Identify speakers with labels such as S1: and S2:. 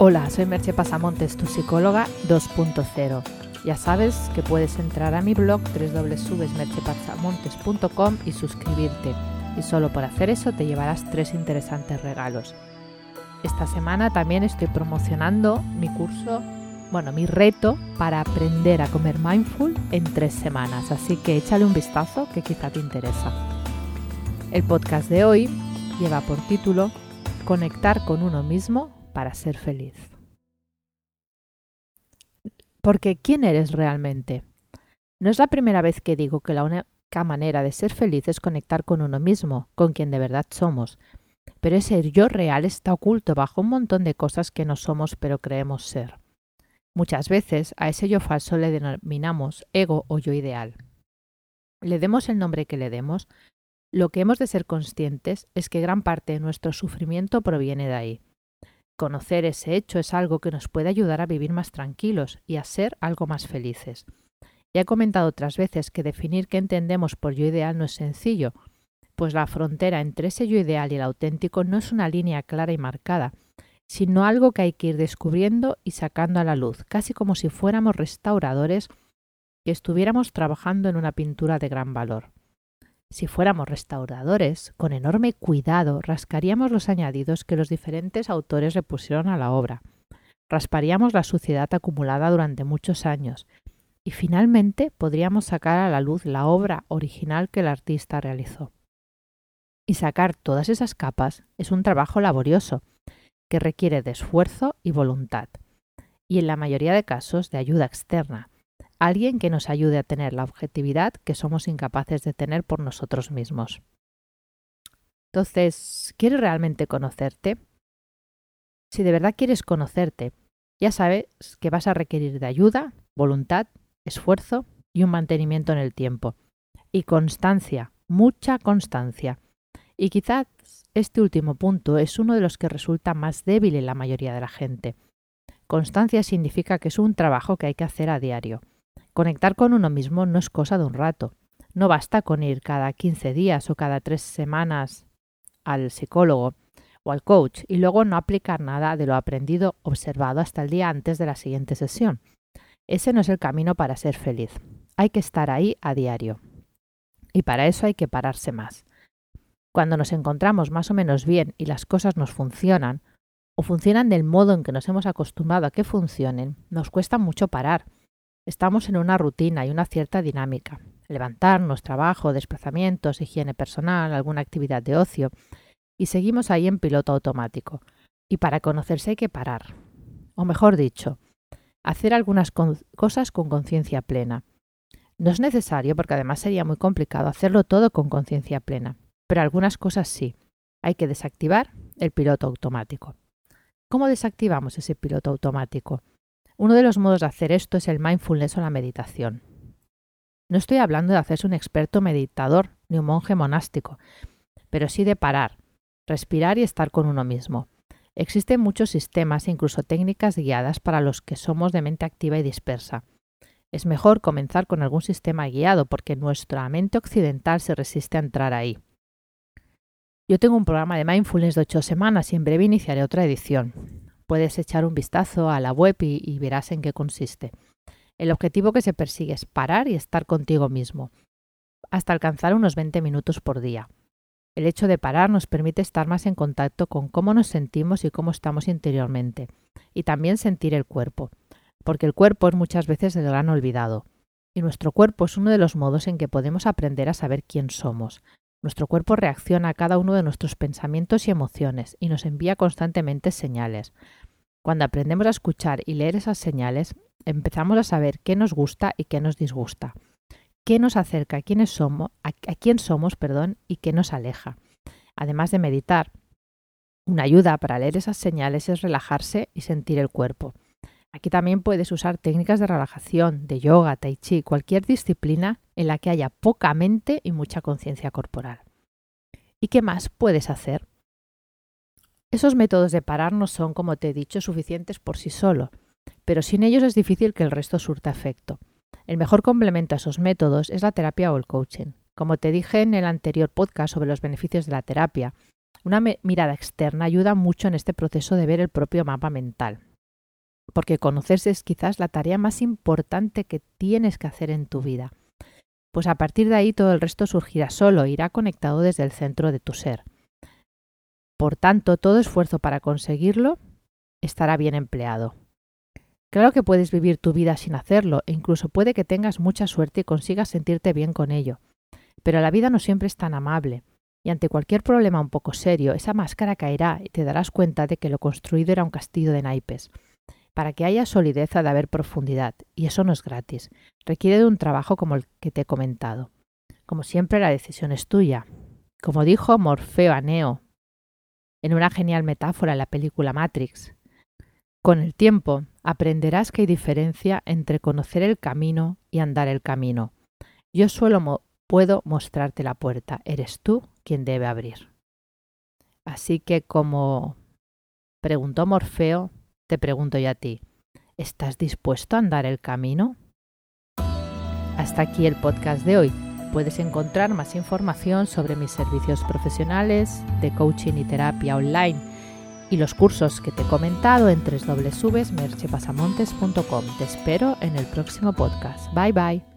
S1: Hola, soy Merche Pasamontes, tu psicóloga 2.0. Ya sabes que puedes entrar a mi blog www.merchepasamontes.com y suscribirte. Y solo por hacer eso te llevarás tres interesantes regalos. Esta semana también estoy promocionando mi curso, bueno, mi reto para aprender a comer mindful en tres semanas. Así que échale un vistazo que quizá te interesa. El podcast de hoy lleva por título Conectar con uno mismo para ser feliz. Porque ¿quién eres realmente? No es la primera vez que digo que la única manera de ser feliz es conectar con uno mismo, con quien de verdad somos. Pero ese yo real está oculto bajo un montón de cosas que no somos pero creemos ser. Muchas veces a ese yo falso le denominamos ego o yo ideal. Le demos el nombre que le demos, lo que hemos de ser conscientes es que gran parte de nuestro sufrimiento proviene de ahí. Conocer ese hecho es algo que nos puede ayudar a vivir más tranquilos y a ser algo más felices. Ya he comentado otras veces que definir qué entendemos por yo ideal no es sencillo, pues la frontera entre ese yo ideal y el auténtico no es una línea clara y marcada, sino algo que hay que ir descubriendo y sacando a la luz, casi como si fuéramos restauradores que estuviéramos trabajando en una pintura de gran valor. Si fuéramos restauradores, con enorme cuidado rascaríamos los añadidos que los diferentes autores le pusieron a la obra. Rasparíamos la suciedad acumulada durante muchos años y finalmente podríamos sacar a la luz la obra original que el artista realizó. Y sacar todas esas capas es un trabajo laborioso que requiere de esfuerzo y voluntad, y en la mayoría de casos de ayuda externa, alguien que nos ayude a tener la objetividad que somos incapaces de tener por nosotros mismos. Entonces, ¿quieres realmente conocerte? Si de verdad quieres conocerte, ya sabes que vas a requerir de ayuda, voluntad, esfuerzo y un mantenimiento en el tiempo. Y constancia, mucha constancia. Y quizás este último punto es uno de los que resulta más débil en la mayoría de la gente. Constancia significa que es un trabajo que hay que hacer a diario. Conectar con uno mismo no es cosa de un rato. No basta con ir cada 15 días o cada tres semanas al psicólogo o al coach y luego no aplicar nada de lo aprendido observado hasta el día antes de la siguiente sesión. Ese no es el camino para ser feliz. Hay que estar ahí a diario. Y para eso hay que pararse más. Cuando nos encontramos más o menos bien y las cosas nos funcionan, o funcionan del modo en que nos hemos acostumbrado a que funcionen, nos cuesta mucho parar Estamos en una rutina y una cierta dinámica. Levantarnos, trabajo, desplazamientos, higiene personal, alguna actividad de ocio. Y seguimos ahí en piloto automático. Y para conocerse hay que parar. O mejor dicho, hacer algunas cosas con conciencia plena. No es necesario, porque además sería muy complicado hacerlo todo con conciencia plena, pero algunas cosas sí. Hay que desactivar el piloto automático. ¿Cómo desactivamos ese piloto automático? Uno de los modos de hacer esto es el mindfulness o la meditación. No estoy hablando de hacerse un experto meditador ni un monje monástico, pero sí de parar, respirar y estar con uno mismo. Existen muchos sistemas e incluso técnicas guiadas para los que somos de mente activa y dispersa. Es mejor comenzar con algún sistema guiado porque nuestra mente occidental se resiste a entrar ahí. Yo tengo un programa de mindfulness de ocho semanas y en breve iniciaré otra edición puedes echar un vistazo a la web y, verás en qué consiste. El objetivo que se persigue es parar y estar contigo mismo, hasta alcanzar unos 20 minutos por día. El hecho de parar nos permite estar más en contacto con cómo nos sentimos y cómo estamos interiormente, y también sentir el cuerpo, porque el cuerpo es muchas veces el gran olvidado, y nuestro cuerpo es uno de los modos en que podemos aprender a saber quién somos, nuestro cuerpo reacciona a cada uno de nuestros pensamientos y emociones y nos envía constantemente señales. Cuando aprendemos a escuchar y leer esas señales, empezamos a saber qué nos gusta y qué nos disgusta, qué nos acerca a quiénes somos, a, quién somos, perdón, y qué nos aleja. Además de meditar, una ayuda para leer esas señales es relajarse y sentir el cuerpo. Aquí también puedes usar técnicas de relajación, de yoga, tai chi, cualquier disciplina en la que haya poca mente y mucha conciencia corporal. ¿Y qué más puedes hacer? Esos métodos de parar no son, como te he dicho, suficientes por sí solo, pero sin ellos es difícil que el resto surta efecto. El mejor complemento a esos métodos es la terapia o el coaching. Como te dije en el anterior podcast sobre los beneficios de la terapia, una mirada externa ayuda mucho en este proceso de ver el propio mapa mental, porque conocerse es quizás la tarea más importante que tienes que hacer en tu vida. Pues a partir de ahí todo el resto surgirá solo, irá conectado desde el centro de tu ser. Por tanto, todo esfuerzo para conseguirlo estará bien empleado. Claro que puedes vivir tu vida sin hacerlo e incluso puede que tengas mucha suerte y consigas sentirte bien con ello. Pero la vida no siempre es tan amable y ante cualquier problema un poco serio, esa máscara caerá y te darás cuenta de que lo construido era un castillo de naipes. Para que haya solidez ha de haber profundidad, y eso no es gratis. Requiere de un trabajo como el que te he comentado. Como siempre, la decisión es tuya. Como dijo Morfeo a en una genial metáfora en la película Matrix, con el tiempo aprenderás que hay diferencia entre conocer el camino y andar el camino. Yo solo puedo mostrarte la puerta, eres tú quien debe abrir. Así que como preguntó Morfeo, te pregunto yo a ti, ¿estás dispuesto a andar el camino? Hasta aquí el podcast de hoy. Puedes encontrar más información sobre mis servicios profesionales de coaching y terapia online y los cursos que te he comentado en www.merchepasamontes.com. Te espero en el próximo podcast. Bye bye.